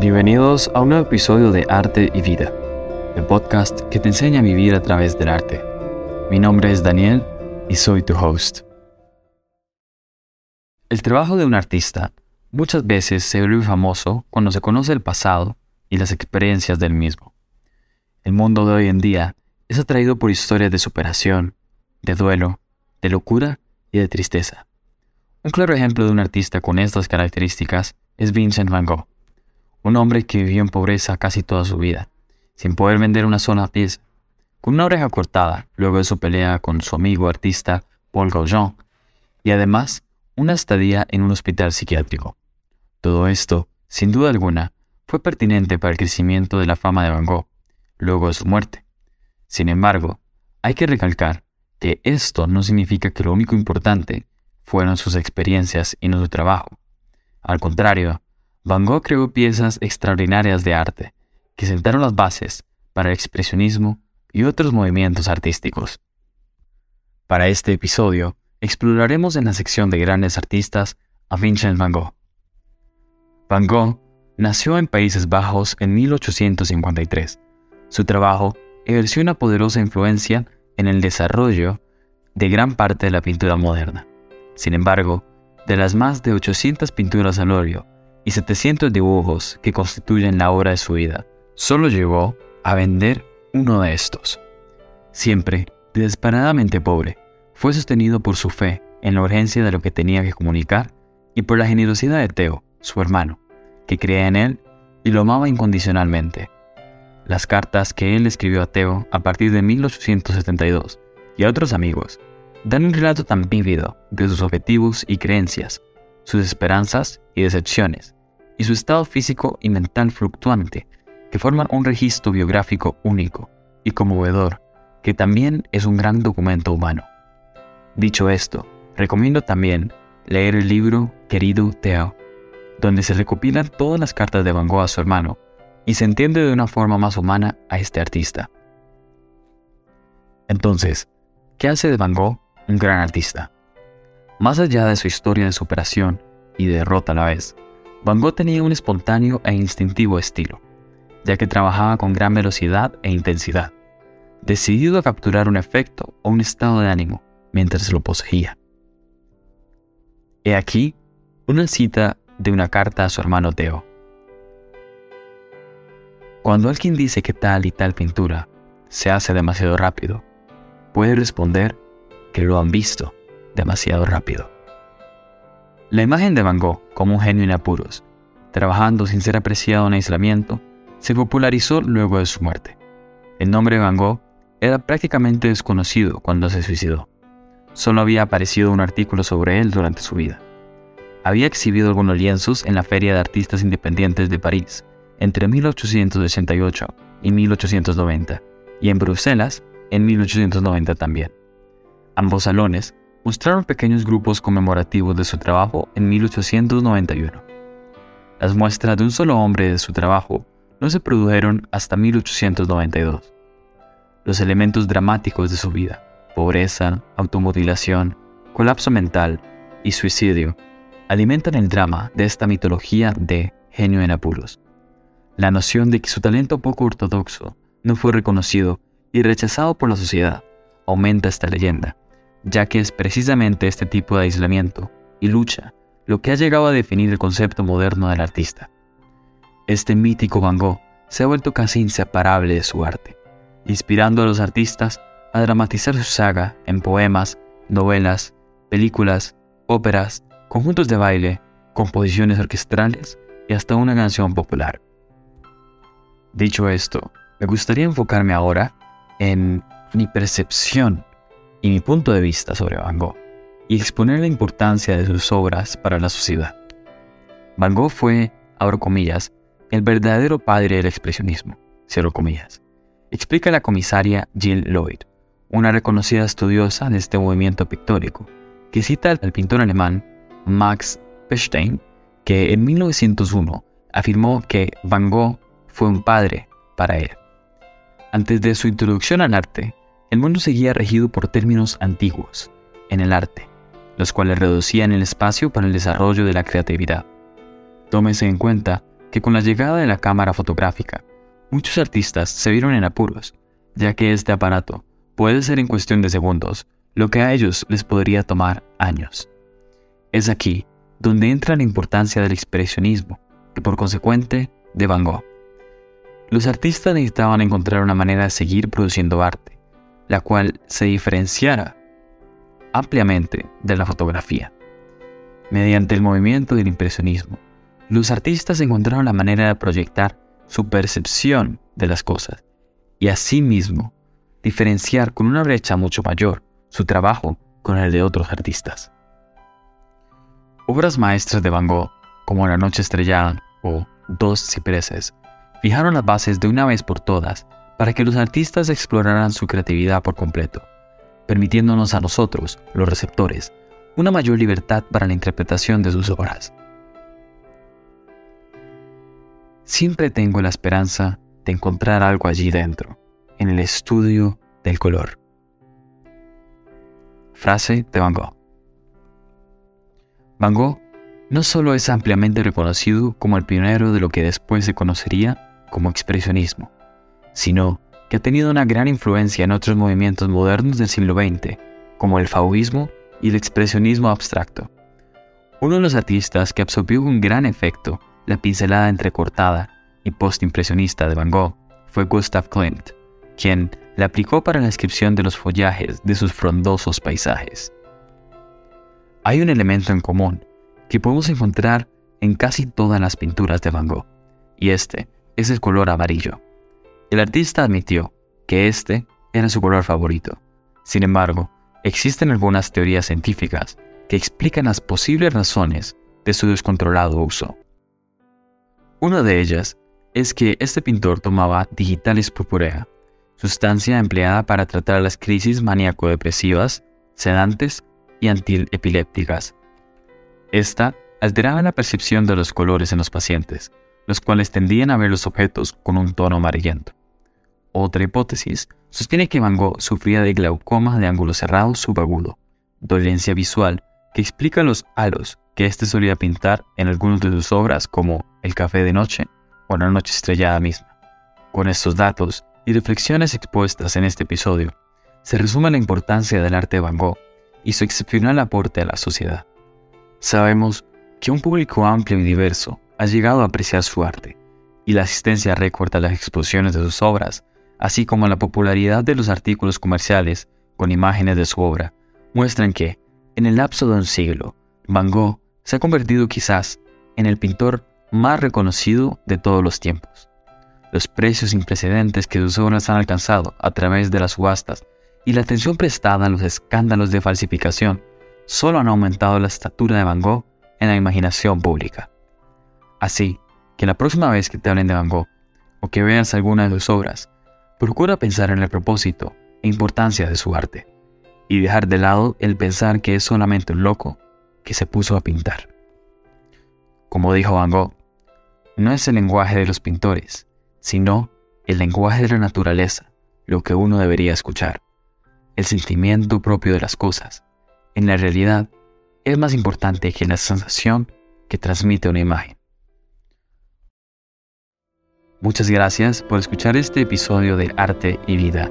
Bienvenidos a un nuevo episodio de Arte y Vida, el podcast que te enseña a vivir a través del arte. Mi nombre es Daniel y soy tu host. El trabajo de un artista muchas veces se vuelve famoso cuando se conoce el pasado y las experiencias del mismo. El mundo de hoy en día es atraído por historias de superación, de duelo, de locura y de tristeza. Un claro ejemplo de un artista con estas características es Vincent van Gogh, un hombre que vivió en pobreza casi toda su vida, sin poder vender una sola pieza, con una oreja cortada luego de su pelea con su amigo artista Paul Gauguin, y además una estadía en un hospital psiquiátrico. Todo esto, sin duda alguna, fue pertinente para el crecimiento de la fama de Van Gogh, luego de su muerte. Sin embargo, hay que recalcar que esto no significa que lo único importante fueron sus experiencias y no su trabajo. Al contrario, Van Gogh creó piezas extraordinarias de arte que sentaron las bases para el expresionismo y otros movimientos artísticos. Para este episodio, exploraremos en la sección de grandes artistas a Vincent Van Gogh. Van Gogh nació en Países Bajos en 1853. Su trabajo ejerció una poderosa influencia en el desarrollo de gran parte de la pintura moderna. Sin embargo, de las más de 800 pinturas al óleo y 700 dibujos que constituyen la obra de su vida, solo llegó a vender uno de estos. Siempre desesperadamente pobre, fue sostenido por su fe en la urgencia de lo que tenía que comunicar y por la generosidad de Teo, su hermano, que creía en él y lo amaba incondicionalmente. Las cartas que él escribió a Teo a partir de 1872 y a otros amigos dan un relato tan vívido de sus objetivos y creencias, sus esperanzas y decepciones, y su estado físico y mental fluctuante, que forman un registro biográfico único y conmovedor, que también es un gran documento humano. Dicho esto, recomiendo también leer el libro Querido Teo, donde se recopilan todas las cartas de Van Gogh a su hermano y se entiende de una forma más humana a este artista. Entonces, ¿qué hace de Van Gogh un gran artista? Más allá de su historia de superación y derrota a la vez, Van Gogh tenía un espontáneo e instintivo estilo, ya que trabajaba con gran velocidad e intensidad, decidido a capturar un efecto o un estado de ánimo mientras lo poseía. He aquí una cita de una carta a su hermano Teo. Cuando alguien dice que tal y tal pintura se hace demasiado rápido, puede responder que lo han visto demasiado rápido. La imagen de Van Gogh como un genio en apuros, trabajando sin ser apreciado en aislamiento, se popularizó luego de su muerte. El nombre Van Gogh era prácticamente desconocido cuando se suicidó. Solo había aparecido un artículo sobre él durante su vida. Había exhibido algunos lienzos en la Feria de Artistas Independientes de París entre 1888 y 1890, y en Bruselas en 1890 también. Ambos salones mostraron pequeños grupos conmemorativos de su trabajo en 1891. Las muestras de un solo hombre de su trabajo no se produjeron hasta 1892. Los elementos dramáticos de su vida, pobreza, automutilación, colapso mental y suicidio, alimentan el drama de esta mitología de genio en apuros. La noción de que su talento poco ortodoxo no fue reconocido y rechazado por la sociedad aumenta esta leyenda ya que es precisamente este tipo de aislamiento y lucha lo que ha llegado a definir el concepto moderno del artista. Este mítico Van Gogh se ha vuelto casi inseparable de su arte, inspirando a los artistas a dramatizar su saga en poemas, novelas, películas, óperas, conjuntos de baile, composiciones orquestrales y hasta una canción popular. Dicho esto, me gustaría enfocarme ahora en mi percepción y mi punto de vista sobre Van Gogh y exponer la importancia de sus obras para la sociedad. Van Gogh fue, abro comillas, el verdadero padre del expresionismo, cierro comillas, explica la comisaria Jill Lloyd, una reconocida estudiosa de este movimiento pictórico, que cita al pintor alemán Max Pechstein, que en 1901 afirmó que Van Gogh fue un padre para él. Antes de su introducción al arte, el mundo seguía regido por términos antiguos en el arte, los cuales reducían el espacio para el desarrollo de la creatividad. Tómese en cuenta que con la llegada de la cámara fotográfica, muchos artistas se vieron en apuros, ya que este aparato puede ser en cuestión de segundos lo que a ellos les podría tomar años. Es aquí donde entra la importancia del expresionismo y por consecuente de Van Gogh. Los artistas necesitaban encontrar una manera de seguir produciendo arte, la cual se diferenciara ampliamente de la fotografía. Mediante el movimiento del impresionismo, los artistas encontraron la manera de proyectar su percepción de las cosas y asimismo diferenciar con una brecha mucho mayor su trabajo con el de otros artistas. Obras maestras de Van Gogh, como La Noche Estrellada o Dos Cipreses, fijaron las bases de una vez por todas para que los artistas exploraran su creatividad por completo, permitiéndonos a nosotros, los receptores, una mayor libertad para la interpretación de sus obras. Siempre tengo la esperanza de encontrar algo allí dentro, en el estudio del color. Frase de Van Gogh. Van Gogh no solo es ampliamente reconocido como el pionero de lo que después se conocería como expresionismo, sino que ha tenido una gran influencia en otros movimientos modernos del siglo XX, como el fauvismo y el expresionismo abstracto. Uno de los artistas que absorbió un gran efecto la pincelada entrecortada y postimpresionista de Van Gogh fue Gustav Klimt, quien la aplicó para la descripción de los follajes de sus frondosos paisajes. Hay un elemento en común que podemos encontrar en casi todas las pinturas de Van Gogh, y este es el color amarillo. El artista admitió que este era su color favorito. Sin embargo, existen algunas teorías científicas que explican las posibles razones de su descontrolado uso. Una de ellas es que este pintor tomaba digitalis purpurea, sustancia empleada para tratar las crisis maníaco-depresivas, sedantes y antiepilépticas. Esta alteraba la percepción de los colores en los pacientes, los cuales tendían a ver los objetos con un tono amarillento. Otra hipótesis sostiene que Van Gogh sufría de glaucoma de ángulo cerrado subagudo, dolencia visual que explica los halos que éste solía pintar en algunas de sus obras como El café de noche o La noche estrellada misma. Con estos datos y reflexiones expuestas en este episodio, se resume la importancia del arte de Van Gogh y su excepcional aporte a la sociedad. Sabemos que un público amplio y diverso ha llegado a apreciar su arte, y la asistencia récord a las exposiciones de sus obras, así como la popularidad de los artículos comerciales con imágenes de su obra, muestran que, en el lapso de un siglo, Van Gogh se ha convertido quizás en el pintor más reconocido de todos los tiempos. Los precios sin precedentes que sus obras han alcanzado a través de las subastas y la atención prestada a los escándalos de falsificación solo han aumentado la estatura de Van Gogh en la imaginación pública. Así que la próxima vez que te hablen de Van Gogh o que veas alguna de sus obras, procura pensar en el propósito e importancia de su arte y dejar de lado el pensar que es solamente un loco que se puso a pintar. Como dijo Van Gogh, no es el lenguaje de los pintores, sino el lenguaje de la naturaleza lo que uno debería escuchar. El sentimiento propio de las cosas, en la realidad, es más importante que la sensación que transmite una imagen. Muchas gracias por escuchar este episodio de Arte y Vida